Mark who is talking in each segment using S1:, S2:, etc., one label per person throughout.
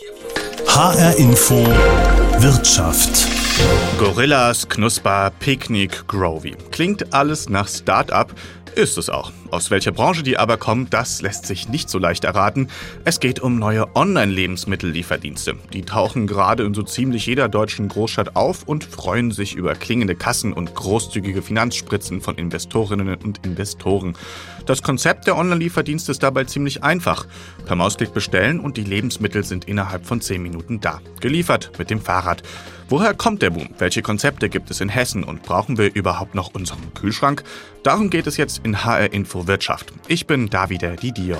S1: HR Info Wirtschaft.
S2: Gorillas, Knusper, Picknick, Grovy. Klingt alles nach Start-up, ist es auch. Aus welcher Branche die aber kommen, das lässt sich nicht so leicht erraten. Es geht um neue Online-Lebensmittellieferdienste. Die tauchen gerade in so ziemlich jeder deutschen Großstadt auf und freuen sich über klingende Kassen und großzügige Finanzspritzen von Investorinnen und Investoren. Das Konzept der Online-Lieferdienste ist dabei ziemlich einfach. Per Mausklick bestellen und die Lebensmittel sind innerhalb von 10 Minuten da. Geliefert mit dem Fahrrad. Woher kommt der Boom? Welche Konzepte gibt es in Hessen und brauchen wir überhaupt noch unseren Kühlschrank? Darum geht es jetzt in HR Info Wirtschaft. Ich bin Davide Didio.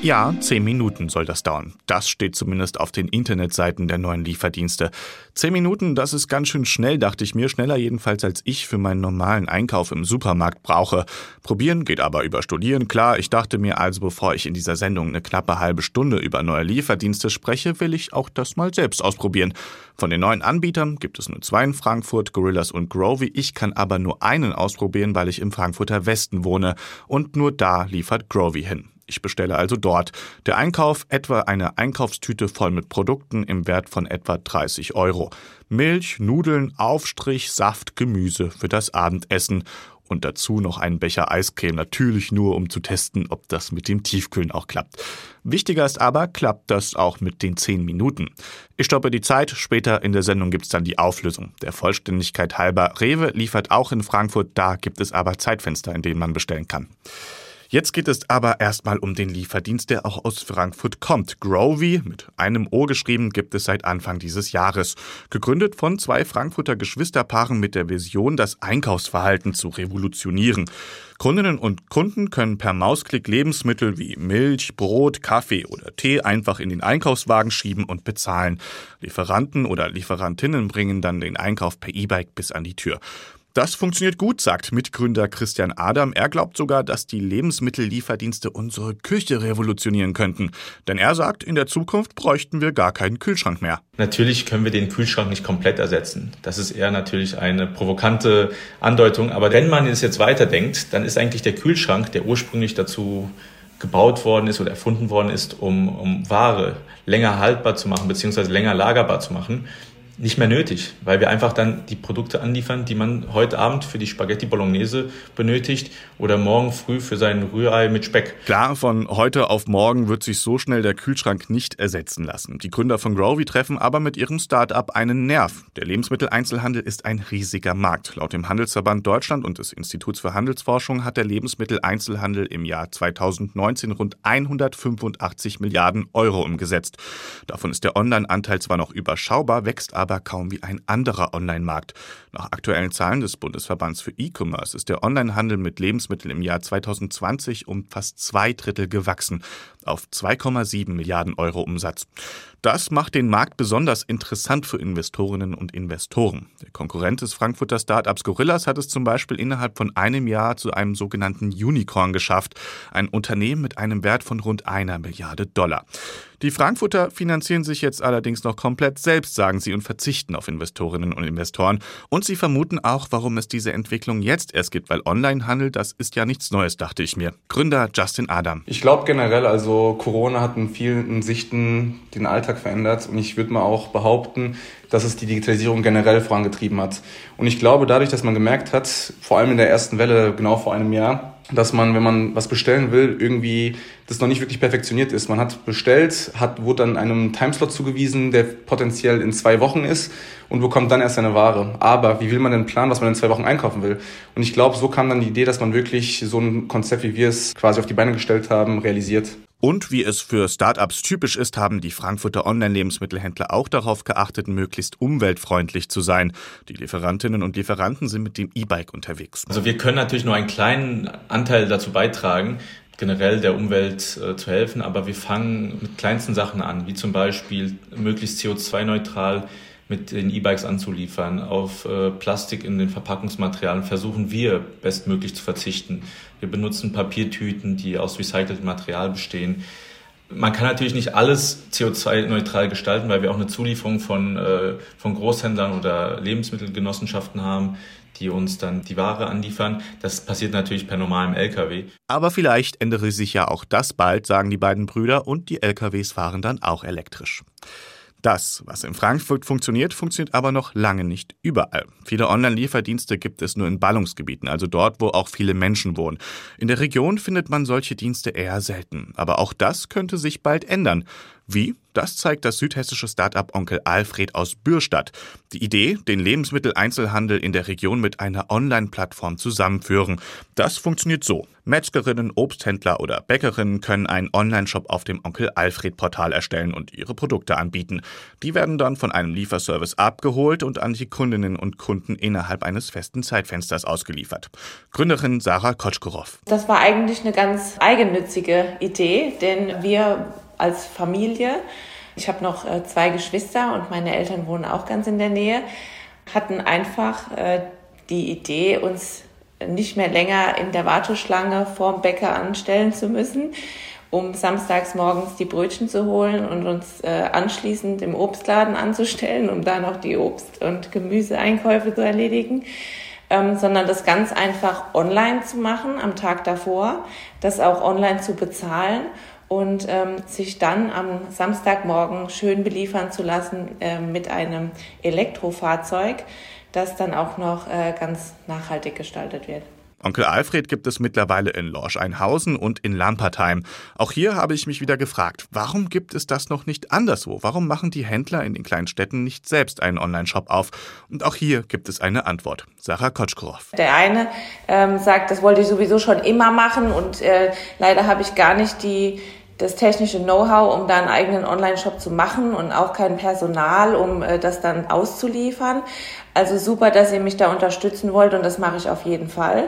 S2: Ja, zehn Minuten soll das dauern. Das steht zumindest auf den Internetseiten der neuen Lieferdienste. Zehn Minuten, das ist ganz schön schnell, dachte ich mir. Schneller jedenfalls, als ich für meinen normalen Einkauf im Supermarkt brauche. Probieren geht aber über Studieren. Klar, ich dachte mir also, bevor ich in dieser Sendung eine knappe halbe Stunde über neue Lieferdienste spreche, will ich auch das mal selbst ausprobieren. Von den neuen Anbietern gibt es nur zwei in Frankfurt, Gorillas und Grovy. Ich kann aber nur einen ausprobieren, weil ich im Frankfurter Westen wohne. Und nur da liefert Grovy hin. Ich bestelle also dort. Der Einkauf etwa eine Einkaufstüte voll mit Produkten im Wert von etwa 30 Euro. Milch, Nudeln, Aufstrich, Saft, Gemüse für das Abendessen und dazu noch einen Becher Eiscreme, natürlich nur um zu testen, ob das mit dem Tiefkühlen auch klappt. Wichtiger ist aber, klappt das auch mit den 10 Minuten. Ich stoppe die Zeit, später in der Sendung gibt's dann die Auflösung. Der Vollständigkeit halber, Rewe liefert auch in Frankfurt, da gibt es aber Zeitfenster, in denen man bestellen kann. Jetzt geht es aber erstmal um den Lieferdienst, der auch aus Frankfurt kommt. Grovy, mit einem O geschrieben, gibt es seit Anfang dieses Jahres. Gegründet von zwei Frankfurter Geschwisterpaaren mit der Vision, das Einkaufsverhalten zu revolutionieren. Kundinnen und Kunden können per Mausklick Lebensmittel wie Milch, Brot, Kaffee oder Tee einfach in den Einkaufswagen schieben und bezahlen. Lieferanten oder Lieferantinnen bringen dann den Einkauf per E-Bike bis an die Tür. Das funktioniert gut, sagt Mitgründer Christian Adam. Er glaubt sogar, dass die Lebensmittellieferdienste unsere Küche revolutionieren könnten. Denn er sagt, in der Zukunft bräuchten wir gar keinen Kühlschrank mehr.
S3: Natürlich können wir den Kühlschrank nicht komplett ersetzen. Das ist eher natürlich eine provokante Andeutung. Aber wenn man es jetzt weiterdenkt, dann ist eigentlich der Kühlschrank, der ursprünglich dazu gebaut worden ist oder erfunden worden ist, um, um Ware länger haltbar zu machen, beziehungsweise länger lagerbar zu machen, nicht mehr nötig, weil wir einfach dann die Produkte anliefern, die man heute Abend für die Spaghetti Bolognese benötigt oder morgen früh für sein Rührei mit Speck.
S2: Klar, von heute auf morgen wird sich so schnell der Kühlschrank nicht ersetzen lassen. Die Gründer von Grovy treffen aber mit ihrem Start-up einen Nerv. Der Lebensmitteleinzelhandel ist ein riesiger Markt. Laut dem Handelsverband Deutschland und des Instituts für Handelsforschung hat der Lebensmitteleinzelhandel im Jahr 2019 rund 185 Milliarden Euro umgesetzt. Davon ist der Online-Anteil zwar noch überschaubar, wächst aber aber kaum wie ein anderer Online-Markt. Nach aktuellen Zahlen des Bundesverbands für E-Commerce ist der Onlinehandel mit Lebensmitteln im Jahr 2020 um fast zwei Drittel gewachsen auf 2,7 Milliarden Euro Umsatz. Das macht den Markt besonders interessant für Investorinnen und Investoren. Der Konkurrent des Frankfurter Startups Gorillas hat es zum Beispiel innerhalb von einem Jahr zu einem sogenannten Unicorn geschafft, ein Unternehmen mit einem Wert von rund einer Milliarde Dollar. Die Frankfurter finanzieren sich jetzt allerdings noch komplett selbst, sagen sie, und verzichten auf Investorinnen und Investoren. Und sie vermuten auch, warum es diese Entwicklung jetzt erst gibt, weil Onlinehandel, das ist ja nichts Neues, dachte ich mir. Gründer Justin Adam.
S4: Ich glaube generell, also Corona hat in vielen Sichten den Alltag verändert und ich würde mal auch behaupten, dass es die Digitalisierung generell vorangetrieben hat. Und ich glaube, dadurch, dass man gemerkt hat, vor allem in der ersten Welle, genau vor einem Jahr, dass man, wenn man was bestellen will, irgendwie das noch nicht wirklich perfektioniert ist. Man hat bestellt, hat, wurde dann einem Timeslot zugewiesen, der potenziell in zwei Wochen ist und bekommt dann erst seine Ware. Aber wie will man denn planen, was man in zwei Wochen einkaufen will? Und ich glaube, so kam dann die Idee, dass man wirklich so ein Konzept, wie wir es quasi auf die Beine gestellt haben, realisiert.
S2: Und wie es für Startups typisch ist, haben die Frankfurter Online-Lebensmittelhändler auch darauf geachtet, möglichst umweltfreundlich zu sein. Die Lieferantinnen und Lieferanten sind mit dem E-Bike unterwegs.
S3: Also wir können natürlich nur einen kleinen Anteil dazu beitragen, generell der Umwelt äh, zu helfen, aber wir fangen mit kleinsten Sachen an, wie zum Beispiel möglichst CO2-neutral mit den E-Bikes anzuliefern. Auf äh, Plastik in den Verpackungsmaterialien versuchen wir bestmöglich zu verzichten. Wir benutzen Papiertüten, die aus recyceltem Material bestehen. Man kann natürlich nicht alles CO2-neutral gestalten, weil wir auch eine Zulieferung von, äh, von Großhändlern oder Lebensmittelgenossenschaften haben, die uns dann die Ware anliefern. Das passiert natürlich per normalem LKW.
S2: Aber vielleicht ändere sich ja auch das bald, sagen die beiden Brüder, und die LKWs fahren dann auch elektrisch. Das, was in Frankfurt funktioniert, funktioniert aber noch lange nicht überall. Viele Online-Lieferdienste gibt es nur in Ballungsgebieten, also dort, wo auch viele Menschen wohnen. In der Region findet man solche Dienste eher selten. Aber auch das könnte sich bald ändern. Wie? Das zeigt das südhessische Start-up Onkel Alfred aus Bürstadt. Die Idee, den Lebensmitteleinzelhandel in der Region mit einer Online-Plattform zusammenführen. Das funktioniert so. Metzgerinnen, Obsthändler oder Bäckerinnen können einen Online-Shop auf dem Onkel Alfred-Portal erstellen und ihre Produkte anbieten. Die werden dann von einem Lieferservice abgeholt und an die Kundinnen und Kunden innerhalb eines festen Zeitfensters ausgeliefert. Gründerin Sarah Kotschkorow.
S5: Das war eigentlich eine ganz eigennützige Idee, denn wir als Familie. Ich habe noch äh, zwei Geschwister und meine Eltern wohnen auch ganz in der Nähe. Hatten einfach äh, die Idee, uns nicht mehr länger in der Warteschlange vorm Bäcker anstellen zu müssen, um samstags morgens die Brötchen zu holen und uns äh, anschließend im Obstladen anzustellen, um da noch die Obst- und Gemüseeinkäufe zu erledigen. Ähm, sondern das ganz einfach online zu machen am Tag davor, das auch online zu bezahlen und ähm, sich dann am Samstagmorgen schön beliefern zu lassen äh, mit einem Elektrofahrzeug, das dann auch noch äh, ganz nachhaltig gestaltet wird.
S2: Onkel Alfred gibt es mittlerweile in Lorsch-Einhausen und in Lampertheim. Auch hier habe ich mich wieder gefragt, warum gibt es das noch nicht anderswo? Warum machen die Händler in den kleinen Städten nicht selbst einen Online-Shop auf? Und auch hier gibt es eine Antwort. Sarah Kotschkorow.
S5: Der eine ähm, sagt, das wollte ich sowieso schon immer machen und äh, leider habe ich gar nicht die das technische Know-how, um da einen eigenen Online-Shop zu machen und auch kein Personal, um äh, das dann auszuliefern. Also super, dass ihr mich da unterstützen wollt und das mache ich auf jeden Fall.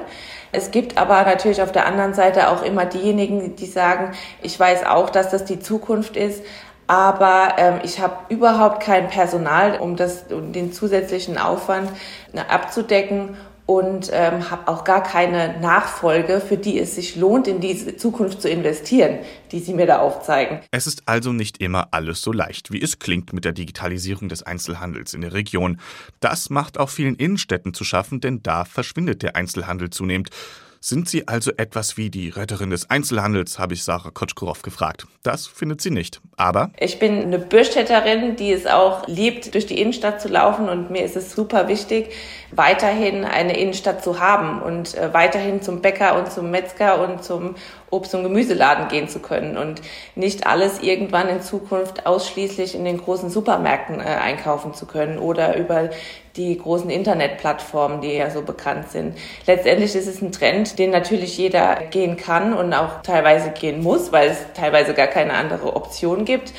S5: Es gibt aber natürlich auf der anderen Seite auch immer diejenigen, die sagen, ich weiß auch, dass das die Zukunft ist, aber ähm, ich habe überhaupt kein Personal, um, das, um den zusätzlichen Aufwand ne, abzudecken und ähm, habe auch gar keine Nachfolge, für die es sich lohnt, in diese Zukunft zu investieren, die Sie mir da aufzeigen.
S2: Es ist also nicht immer alles so leicht, wie es klingt mit der Digitalisierung des Einzelhandels in der Region. Das macht auch vielen Innenstädten zu schaffen, denn da verschwindet der Einzelhandel zunehmend. Sind Sie also etwas wie die Retterin des Einzelhandels, habe ich Sarah Kotschkorow gefragt. Das findet sie nicht. Aber
S5: ich bin eine Bürstädterin, die es auch liebt, durch die Innenstadt zu laufen und mir ist es super wichtig, weiterhin eine Innenstadt zu haben und äh, weiterhin zum Bäcker und zum Metzger und zum Obst- und Gemüseladen gehen zu können und nicht alles irgendwann in Zukunft ausschließlich in den großen Supermärkten äh, einkaufen zu können oder über die großen Internetplattformen, die ja so bekannt sind. Letztendlich ist es ein Trend, den natürlich jeder gehen kann und auch teilweise gehen muss, weil es teilweise gar keine andere Option gibt.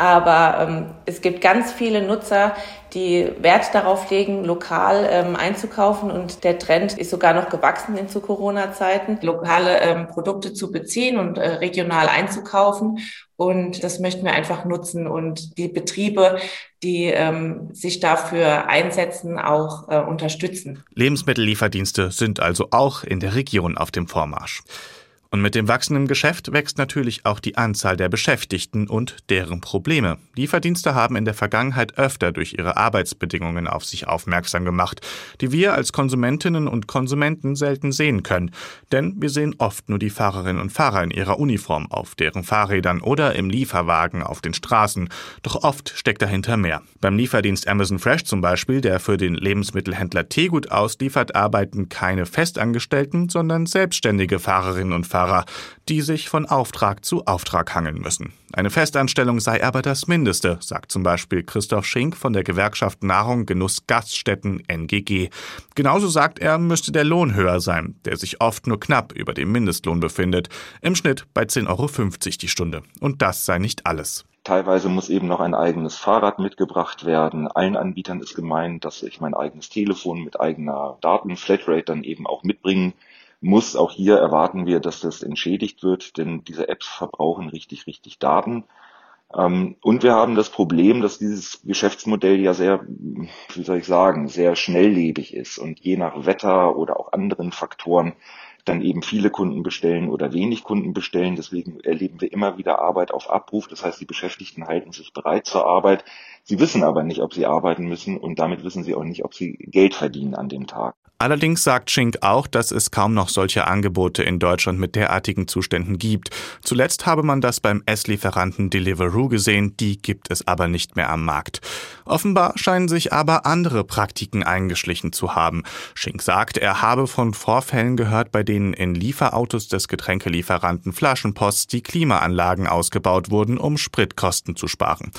S5: Aber ähm, es gibt ganz viele Nutzer, die Wert darauf legen, lokal ähm, einzukaufen. Und der Trend ist sogar noch gewachsen in zu Corona-Zeiten, lokale ähm, Produkte zu beziehen und äh, regional einzukaufen. Und das möchten wir einfach nutzen und die Betriebe, die ähm, sich dafür einsetzen, auch äh, unterstützen.
S2: Lebensmittellieferdienste sind also auch in der Region auf dem Vormarsch. Und mit dem wachsenden Geschäft wächst natürlich auch die Anzahl der Beschäftigten und deren Probleme. Lieferdienste haben in der Vergangenheit öfter durch ihre Arbeitsbedingungen auf sich aufmerksam gemacht, die wir als Konsumentinnen und Konsumenten selten sehen können. Denn wir sehen oft nur die Fahrerinnen und Fahrer in ihrer Uniform auf deren Fahrrädern oder im Lieferwagen auf den Straßen. Doch oft steckt dahinter mehr. Beim Lieferdienst Amazon Fresh zum Beispiel, der für den Lebensmittelhändler Teegut ausliefert, arbeiten keine Festangestellten, sondern selbstständige Fahrerinnen und Fahrer Fahrer, die sich von Auftrag zu Auftrag hangeln müssen. Eine Festanstellung sei aber das Mindeste, sagt zum Beispiel Christoph Schink von der Gewerkschaft Nahrung Genuss Gaststätten NGG. Genauso sagt er, müsste der Lohn höher sein, der sich oft nur knapp über dem Mindestlohn befindet, im Schnitt bei 10,50 Euro die Stunde. Und das sei nicht alles.
S6: Teilweise muss eben noch ein eigenes Fahrrad mitgebracht werden. Allen Anbietern ist gemeint, dass ich mein eigenes Telefon mit eigener Datenflatrate dann eben auch mitbringen muss. Auch hier erwarten wir, dass das entschädigt wird, denn diese Apps verbrauchen richtig, richtig Daten. Ähm, und wir haben das Problem, dass dieses Geschäftsmodell ja sehr, wie soll ich sagen, sehr schnelllebig ist und je nach Wetter oder auch anderen Faktoren dann eben viele Kunden bestellen oder wenig Kunden bestellen. Deswegen erleben wir immer wieder Arbeit auf Abruf. Das heißt, die Beschäftigten halten sich bereit zur Arbeit. Sie wissen aber nicht, ob sie arbeiten müssen und damit wissen sie auch nicht, ob sie Geld verdienen an dem Tag.
S2: Allerdings sagt Schink auch, dass es kaum noch solche Angebote in Deutschland mit derartigen Zuständen gibt. Zuletzt habe man das beim Esslieferanten Deliveroo gesehen, die gibt es aber nicht mehr am Markt. Offenbar scheinen sich aber andere Praktiken eingeschlichen zu haben. Schink sagt, er habe von Vorfällen gehört, bei denen in Lieferautos des Getränkelieferanten Flaschenpost die Klimaanlagen ausgebaut wurden, um Spritkosten zu sparen.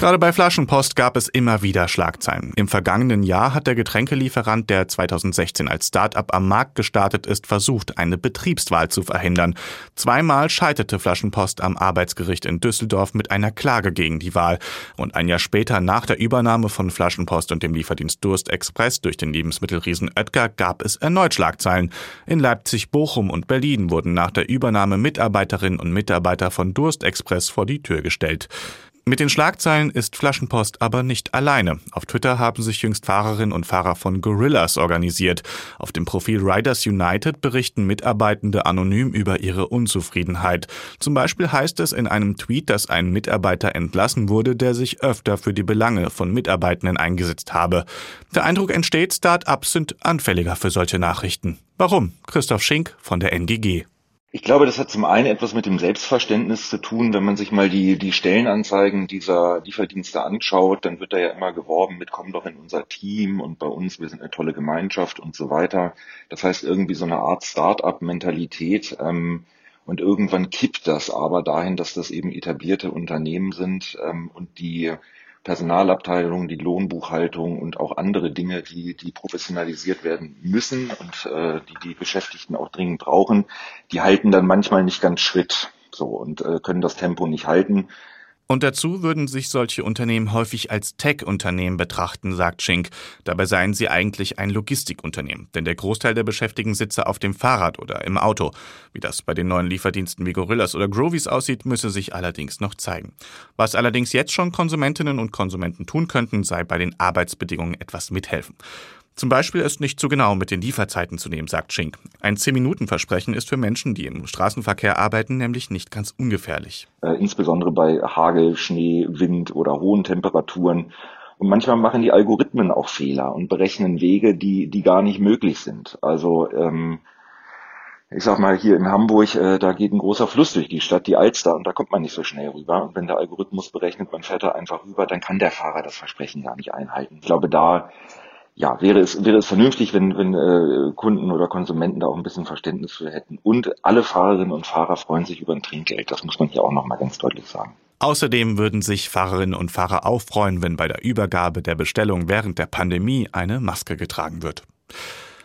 S2: Gerade bei Flaschenpost gab es immer wieder Schlagzeilen. Im vergangenen Jahr hat der Getränkelieferant, der 2016 als Start-up am Markt gestartet ist, versucht, eine Betriebswahl zu verhindern. Zweimal scheiterte Flaschenpost am Arbeitsgericht in Düsseldorf mit einer Klage gegen die Wahl. Und ein Jahr später, nach der Übernahme von Flaschenpost und dem Lieferdienst Durst Express durch den Lebensmittelriesen Oetker, gab es erneut Schlagzeilen. In Leipzig, Bochum und Berlin wurden nach der Übernahme Mitarbeiterinnen und Mitarbeiter von Durst Express vor die Tür gestellt. Mit den Schlagzeilen ist Flaschenpost aber nicht alleine. Auf Twitter haben sich jüngst Fahrerinnen und Fahrer von Gorillas organisiert. Auf dem Profil Riders United berichten Mitarbeitende anonym über ihre Unzufriedenheit. Zum Beispiel heißt es in einem Tweet, dass ein Mitarbeiter entlassen wurde, der sich öfter für die Belange von Mitarbeitenden eingesetzt habe. Der Eindruck entsteht, Start-ups sind anfälliger für solche Nachrichten. Warum? Christoph Schink von der NGG.
S6: Ich glaube, das hat zum einen etwas mit dem Selbstverständnis zu tun. Wenn man sich mal die, die Stellenanzeigen dieser Lieferdienste anschaut, dann wird da ja immer geworben mit, komm doch in unser Team und bei uns, wir sind eine tolle Gemeinschaft und so weiter. Das heißt irgendwie so eine Art Start-up-Mentalität. Ähm, und irgendwann kippt das aber dahin, dass das eben etablierte Unternehmen sind ähm, und die Personalabteilung, die Lohnbuchhaltung und auch andere Dinge, die, die professionalisiert werden müssen und äh, die die Beschäftigten auch dringend brauchen, die halten dann manchmal nicht ganz Schritt so und äh, können das Tempo nicht halten.
S2: Und dazu würden sich solche Unternehmen häufig als Tech-Unternehmen betrachten, sagt Schink. Dabei seien sie eigentlich ein Logistikunternehmen, denn der Großteil der Beschäftigten sitze auf dem Fahrrad oder im Auto. Wie das bei den neuen Lieferdiensten wie Gorillas oder Grovies aussieht, müsse sich allerdings noch zeigen. Was allerdings jetzt schon Konsumentinnen und Konsumenten tun könnten, sei bei den Arbeitsbedingungen etwas mithelfen. Zum Beispiel ist nicht zu genau mit den Lieferzeiten zu nehmen, sagt Schink. Ein 10-Minuten-Versprechen ist für Menschen, die im Straßenverkehr arbeiten, nämlich nicht ganz ungefährlich.
S6: Äh, insbesondere bei Hagel, Schnee, Wind oder hohen Temperaturen. Und manchmal machen die Algorithmen auch Fehler und berechnen Wege, die, die gar nicht möglich sind. Also ähm, ich sag mal, hier in Hamburg, äh, da geht ein großer Fluss durch die Stadt, die Alster, und da kommt man nicht so schnell rüber. Und wenn der Algorithmus berechnet, man fährt da einfach rüber, dann kann der Fahrer das Versprechen gar nicht einhalten. Ich glaube, da ja, wäre es, wäre es vernünftig, wenn, wenn äh, Kunden oder Konsumenten da auch ein bisschen Verständnis für hätten. Und alle Fahrerinnen und Fahrer freuen sich über ein Trinkgeld. Das muss man hier auch nochmal ganz deutlich sagen.
S2: Außerdem würden sich Fahrerinnen und Fahrer auch freuen, wenn bei der Übergabe der Bestellung während der Pandemie eine Maske getragen wird.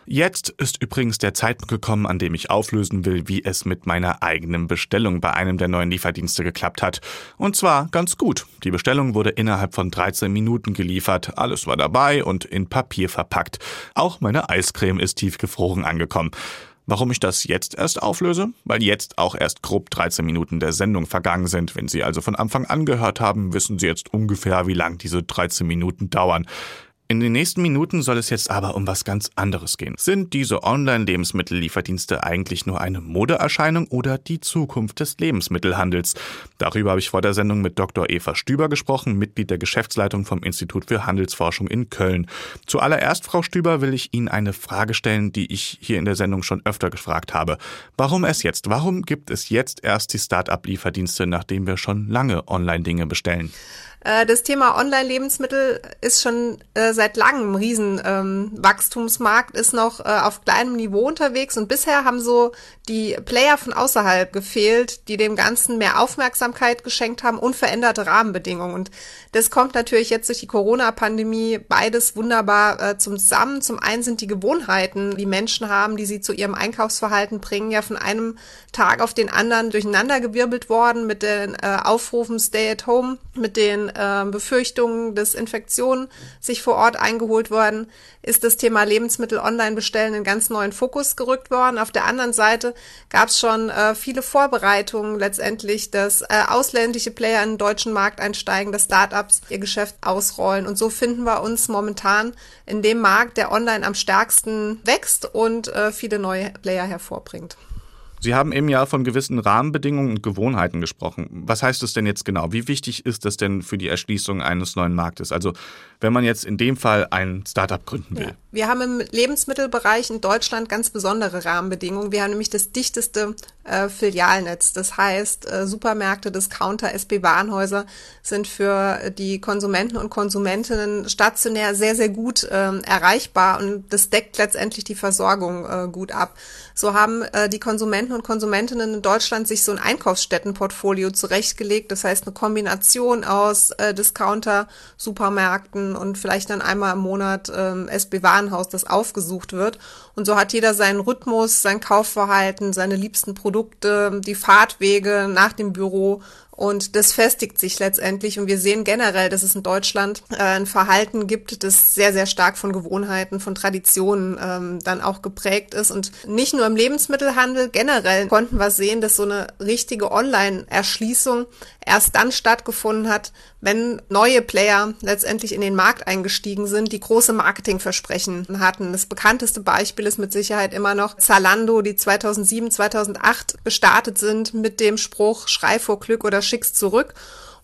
S2: Jetzt ist übrigens der Zeitpunkt gekommen, an dem ich auflösen will, wie es mit meiner eigenen Bestellung bei einem der neuen Lieferdienste geklappt hat. Und zwar ganz gut. Die Bestellung wurde innerhalb von 13 Minuten geliefert. Alles war dabei und in Papier verpackt. Auch meine Eiscreme ist tiefgefroren angekommen. Warum ich das jetzt erst auflöse? Weil jetzt auch erst grob 13 Minuten der Sendung vergangen sind. Wenn Sie also von Anfang an gehört haben, wissen Sie jetzt ungefähr, wie lang diese 13 Minuten dauern. In den nächsten Minuten soll es jetzt aber um was ganz anderes gehen. Sind diese Online-Lebensmittellieferdienste eigentlich nur eine Modeerscheinung oder die Zukunft des Lebensmittelhandels? Darüber habe ich vor der Sendung mit Dr. Eva Stüber gesprochen, Mitglied der Geschäftsleitung vom Institut für Handelsforschung in Köln. Zuallererst, Frau Stüber, will ich Ihnen eine Frage stellen, die ich hier in der Sendung schon öfter gefragt habe. Warum es jetzt? Warum gibt es jetzt erst die Start-up-Lieferdienste, nachdem wir schon lange Online-Dinge bestellen?
S7: Äh, das Thema Online-Lebensmittel ist schon äh, seit langem ein Riesenwachstumsmarkt, ähm, ist noch äh, auf kleinem Niveau unterwegs und bisher haben so die Player von außerhalb gefehlt, die dem Ganzen mehr Aufmerksamkeit geschenkt haben und veränderte Rahmenbedingungen. Und das kommt natürlich jetzt durch die Corona-Pandemie beides wunderbar äh, zusammen. Zum einen sind die Gewohnheiten, die Menschen haben, die sie zu ihrem Einkaufsverhalten bringen, ja von einem Tag auf den anderen durcheinandergewirbelt worden mit den äh, Aufrufen Stay at Home, mit den äh, Befürchtungen, dass Infektionen sich vor Ort eingeholt worden, ist das Thema Lebensmittel online bestellen in ganz neuen Fokus gerückt worden. Auf der anderen Seite gab es schon äh, viele Vorbereitungen letztendlich, dass äh, ausländische Player in den deutschen Markt einsteigen, dass Startups ihr Geschäft ausrollen. Und so finden wir uns momentan in dem Markt, der online am stärksten wächst und äh, viele neue Player hervorbringt.
S2: Sie haben eben ja von gewissen Rahmenbedingungen und Gewohnheiten gesprochen. Was heißt das denn jetzt genau? Wie wichtig ist das denn für die Erschließung eines neuen Marktes? Also wenn man jetzt in dem Fall ein Startup gründen will. Ja.
S7: Wir haben im Lebensmittelbereich in Deutschland ganz besondere Rahmenbedingungen. Wir haben nämlich das dichteste äh, Filialnetz. Das heißt, äh, Supermärkte, Discounter, SB-Warenhäuser sind für die Konsumenten und Konsumentinnen stationär sehr, sehr gut äh, erreichbar und das deckt letztendlich die Versorgung äh, gut ab. So haben äh, die Konsumenten und Konsumentinnen in Deutschland sich so ein Einkaufsstättenportfolio zurechtgelegt. Das heißt, eine Kombination aus äh, Discounter, Supermärkten und vielleicht dann einmal im Monat äh, SB-Warenhaus, das aufgesucht wird. Und so hat jeder seinen Rhythmus, sein Kaufverhalten, seine liebsten Produkte, die Fahrtwege nach dem Büro und das festigt sich letztendlich. Und wir sehen generell, dass es in Deutschland äh, ein Verhalten gibt, das sehr, sehr stark von Gewohnheiten, von Traditionen ähm, dann auch geprägt ist. Und nicht nur im Lebensmittelhandel, generell konnten wir sehen, dass so eine richtige Online-Erschließung erst dann stattgefunden hat, wenn neue Player letztendlich in den Markt eingestiegen sind, die große Marketingversprechen hatten. Das bekannteste Beispiel ist mit Sicherheit immer noch Zalando, die 2007, 2008 gestartet sind mit dem Spruch Schrei vor Glück oder schick's zurück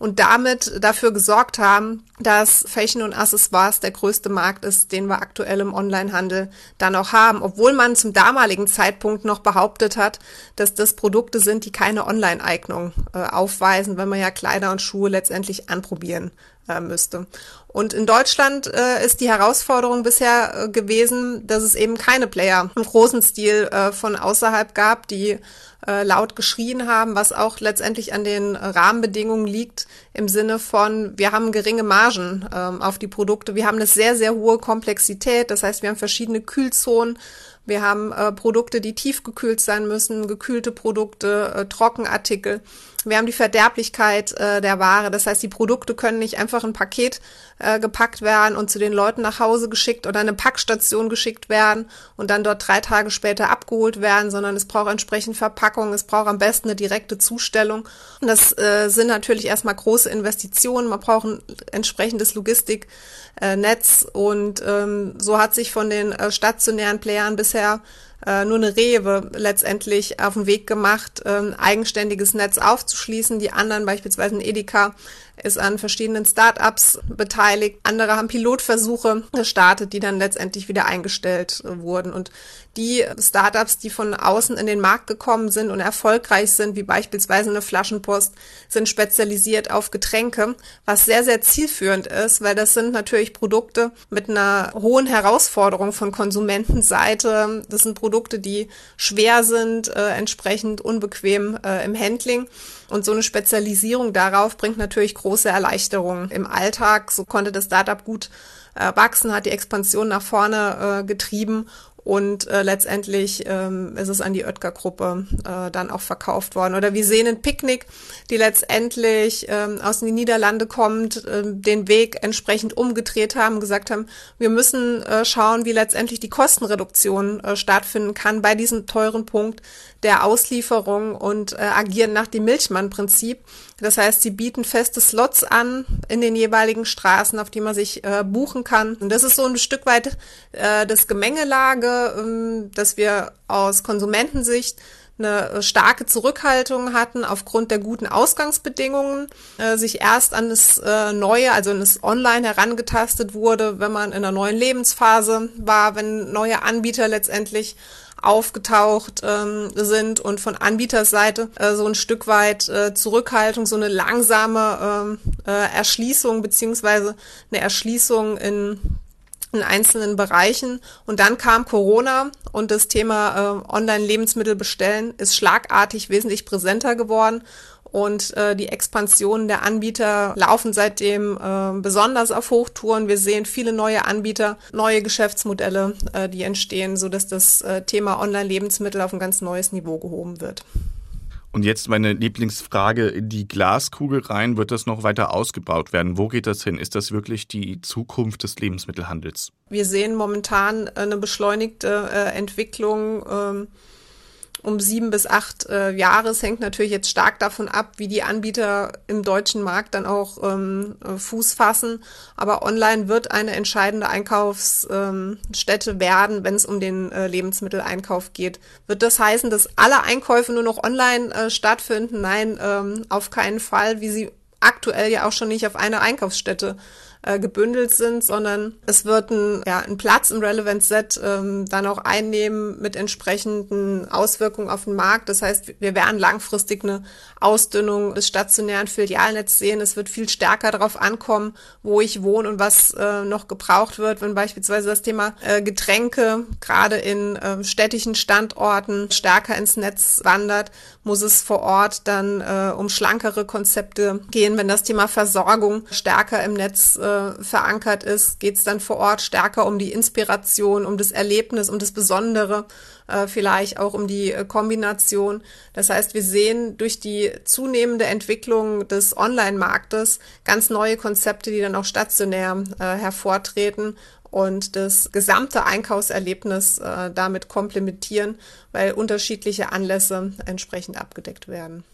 S7: und damit dafür gesorgt haben, dass Fashion und Accessoires der größte Markt ist, den wir aktuell im Onlinehandel dann auch haben, obwohl man zum damaligen Zeitpunkt noch behauptet hat, dass das Produkte sind, die keine Online-Eignung äh, aufweisen, wenn man ja Kleider und Schuhe letztendlich anprobieren äh, müsste. Und in Deutschland äh, ist die Herausforderung bisher äh, gewesen, dass es eben keine Player im großen Stil äh, von außerhalb gab, die äh, laut geschrien haben, was auch letztendlich an den Rahmenbedingungen liegt, im Sinne von, wir haben geringe Margen ähm, auf die Produkte, wir haben eine sehr, sehr hohe Komplexität, das heißt, wir haben verschiedene Kühlzonen, wir haben äh, Produkte, die tiefgekühlt sein müssen, gekühlte Produkte, äh, Trockenartikel. Wir haben die Verderblichkeit äh, der Ware. Das heißt, die Produkte können nicht einfach ein Paket äh, gepackt werden und zu den Leuten nach Hause geschickt oder eine Packstation geschickt werden und dann dort drei Tage später abgeholt werden, sondern es braucht entsprechend Verpackung, es braucht am besten eine direkte Zustellung. Und das äh, sind natürlich erstmal große Investitionen. Man braucht ein entsprechendes Logistiknetz und ähm, so hat sich von den äh, stationären Playern bisher äh, nur eine Rewe letztendlich auf den Weg gemacht, ähm, eigenständiges Netz aufzuschließen. Die anderen, beispielsweise ein Edeka, ist an verschiedenen Startups beteiligt. Andere haben Pilotversuche gestartet, die dann letztendlich wieder eingestellt wurden. Und die Startups, die von außen in den Markt gekommen sind und erfolgreich sind, wie beispielsweise eine Flaschenpost, sind spezialisiert auf Getränke, was sehr, sehr zielführend ist, weil das sind natürlich Produkte mit einer hohen Herausforderung von Konsumentenseite. Das sind Produkte, die schwer sind, äh, entsprechend unbequem äh, im Handling. Und so eine Spezialisierung darauf bringt natürlich große Erleichterungen im Alltag. So konnte das Startup gut äh, wachsen, hat die Expansion nach vorne äh, getrieben und äh, letztendlich ähm, ist es an die Oetker-Gruppe äh, dann auch verkauft worden. Oder wir sehen ein Picknick, die letztendlich ähm, aus den Niederlande kommt, äh, den Weg entsprechend umgedreht haben, gesagt haben, wir müssen äh, schauen, wie letztendlich die Kostenreduktion äh, stattfinden kann bei diesem teuren Punkt der Auslieferung und äh, agieren nach dem Milchmann-Prinzip. Das heißt, sie bieten feste Slots an in den jeweiligen Straßen, auf die man sich äh, buchen kann. Und das ist so ein Stück weit äh, das Gemengelage, ähm, dass wir aus Konsumentensicht eine starke Zurückhaltung hatten aufgrund der guten Ausgangsbedingungen, äh, sich erst an das äh, Neue, also an das Online herangetastet wurde, wenn man in einer neuen Lebensphase war, wenn neue Anbieter letztendlich aufgetaucht ähm, sind und von Anbieterseite äh, so ein Stück weit äh, Zurückhaltung, so eine langsame äh, äh, Erschließung beziehungsweise eine Erschließung in in einzelnen Bereichen. Und dann kam Corona und das Thema äh, Online-Lebensmittel bestellen ist schlagartig wesentlich präsenter geworden und äh, die Expansionen der Anbieter laufen seitdem äh, besonders auf Hochtouren. Wir sehen viele neue Anbieter, neue Geschäftsmodelle, äh, die entstehen, so dass das äh, Thema Online-Lebensmittel auf ein ganz neues Niveau gehoben wird.
S2: Und jetzt meine Lieblingsfrage, in die Glaskugel rein, wird das noch weiter ausgebaut werden? Wo geht das hin? Ist das wirklich die Zukunft des Lebensmittelhandels?
S7: Wir sehen momentan eine beschleunigte äh, Entwicklung. Um sieben bis acht äh, Jahre. Es hängt natürlich jetzt stark davon ab, wie die Anbieter im deutschen Markt dann auch ähm, äh, Fuß fassen. Aber online wird eine entscheidende Einkaufsstätte ähm, werden, wenn es um den äh, Lebensmitteleinkauf geht. Wird das heißen, dass alle Einkäufe nur noch online äh, stattfinden? Nein, ähm, auf keinen Fall, wie sie aktuell ja auch schon nicht auf einer Einkaufsstätte äh, gebündelt sind, sondern es wird ein, ja, ein Platz im Relevant Set ähm, dann auch einnehmen mit entsprechenden Auswirkungen auf den Markt. Das heißt, wir werden langfristig eine Ausdünnung des stationären Filialnetzes sehen. Es wird viel stärker darauf ankommen, wo ich wohne und was äh, noch gebraucht wird, wenn beispielsweise das Thema äh, Getränke gerade in äh, städtischen Standorten stärker ins Netz wandert, muss es vor Ort dann äh, um schlankere Konzepte gehen. Wenn das Thema Versorgung stärker im Netz äh, äh, verankert ist, geht es dann vor Ort stärker um die Inspiration, um das Erlebnis, um das Besondere, äh, vielleicht auch um die äh, Kombination. Das heißt, wir sehen durch die zunehmende Entwicklung des Online-Marktes ganz neue Konzepte, die dann auch stationär äh, hervortreten und das gesamte Einkaufserlebnis äh, damit komplementieren, weil unterschiedliche Anlässe entsprechend abgedeckt werden.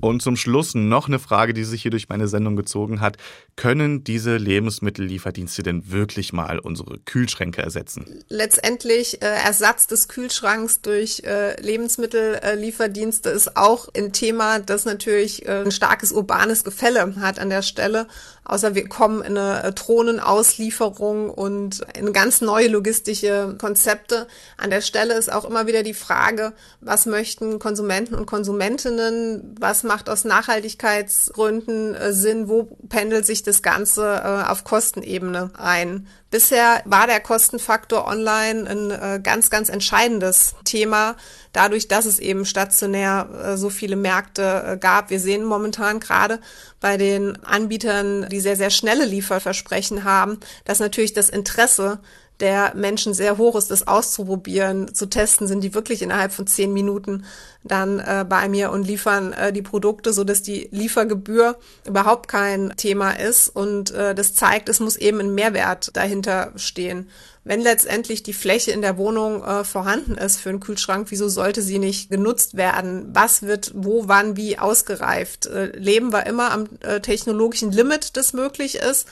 S2: Und zum Schluss noch eine Frage, die sich hier durch meine Sendung gezogen hat. Können diese Lebensmittellieferdienste denn wirklich mal unsere Kühlschränke ersetzen?
S7: Letztendlich äh, Ersatz des Kühlschranks durch äh, Lebensmittellieferdienste ist auch ein Thema, das natürlich äh, ein starkes urbanes Gefälle hat an der Stelle. Außer wir kommen in eine äh, Drohnenauslieferung und in ganz neue logistische Konzepte. An der Stelle ist auch immer wieder die Frage, was möchten Konsumenten und Konsumentinnen, was macht aus Nachhaltigkeitsgründen äh, Sinn, wo pendelt sich das Ganze äh, auf Kostenebene ein. Bisher war der Kostenfaktor online ein ganz, ganz entscheidendes Thema, dadurch, dass es eben stationär so viele Märkte gab. Wir sehen momentan gerade bei den Anbietern, die sehr, sehr schnelle Lieferversprechen haben, dass natürlich das Interesse der Menschen sehr hoch ist, das auszuprobieren, zu testen, sind die wirklich innerhalb von zehn Minuten dann äh, bei mir und liefern äh, die Produkte, so dass die Liefergebühr überhaupt kein Thema ist und äh, das zeigt, es muss eben ein Mehrwert dahinter stehen. Wenn letztendlich die Fläche in der Wohnung äh, vorhanden ist für einen Kühlschrank, wieso sollte sie nicht genutzt werden? Was wird wo, wann, wie ausgereift? Äh, leben wir immer am äh, technologischen Limit, das möglich ist?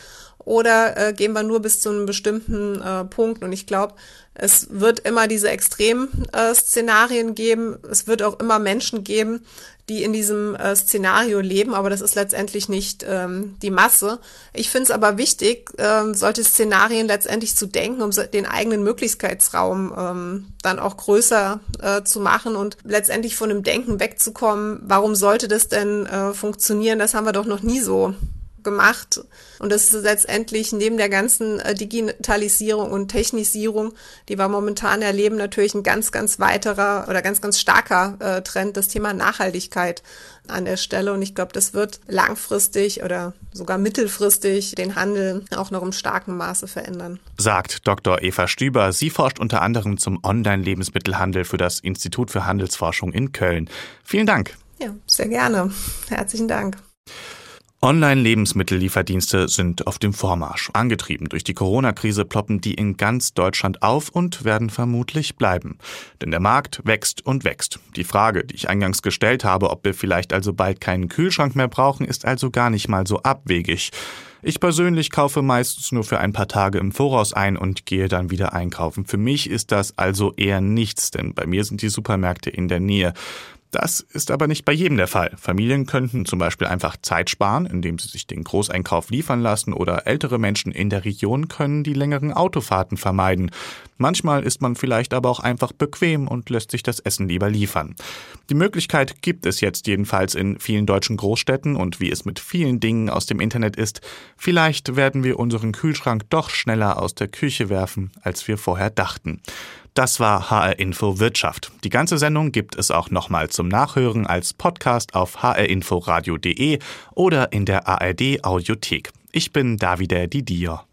S7: Oder äh, gehen wir nur bis zu einem bestimmten äh, Punkt? Und ich glaube, es wird immer diese Extrem-Szenarien äh, geben. Es wird auch immer Menschen geben, die in diesem äh, Szenario leben, aber das ist letztendlich nicht ähm, die Masse. Ich finde es aber wichtig, ähm, solche Szenarien letztendlich zu denken, um den eigenen Möglichkeitsraum ähm, dann auch größer äh, zu machen und letztendlich von dem Denken wegzukommen, warum sollte das denn äh, funktionieren? Das haben wir doch noch nie so gemacht. Und das ist letztendlich neben der ganzen äh, Digitalisierung und Technisierung, die wir momentan erleben, natürlich ein ganz, ganz weiterer oder ganz, ganz starker äh, Trend, das Thema Nachhaltigkeit an der Stelle. Und ich glaube, das wird langfristig oder sogar mittelfristig den Handel auch noch im starken Maße verändern.
S2: Sagt Dr. Eva Stüber. Sie forscht unter anderem zum Online-Lebensmittelhandel für das Institut für Handelsforschung in Köln. Vielen Dank.
S7: Ja, sehr gerne. Herzlichen Dank.
S2: Online-Lebensmittellieferdienste sind auf dem Vormarsch. Angetrieben durch die Corona-Krise ploppen die in ganz Deutschland auf und werden vermutlich bleiben. Denn der Markt wächst und wächst. Die Frage, die ich eingangs gestellt habe, ob wir vielleicht also bald keinen Kühlschrank mehr brauchen, ist also gar nicht mal so abwegig. Ich persönlich kaufe meistens nur für ein paar Tage im Voraus ein und gehe dann wieder einkaufen. Für mich ist das also eher nichts, denn bei mir sind die Supermärkte in der Nähe. Das ist aber nicht bei jedem der Fall. Familien könnten zum Beispiel einfach Zeit sparen, indem sie sich den Großeinkauf liefern lassen oder ältere Menschen in der Region können die längeren Autofahrten vermeiden. Manchmal ist man vielleicht aber auch einfach bequem und lässt sich das Essen lieber liefern. Die Möglichkeit gibt es jetzt jedenfalls in vielen deutschen Großstädten und wie es mit vielen Dingen aus dem Internet ist, vielleicht werden wir unseren Kühlschrank doch schneller aus der Küche werfen, als wir vorher dachten. Das war HR Info Wirtschaft. Die ganze Sendung gibt es auch nochmal zum Nachhören als Podcast auf hrinforadio.de oder in der ARD Audiothek. Ich bin Davide Didier.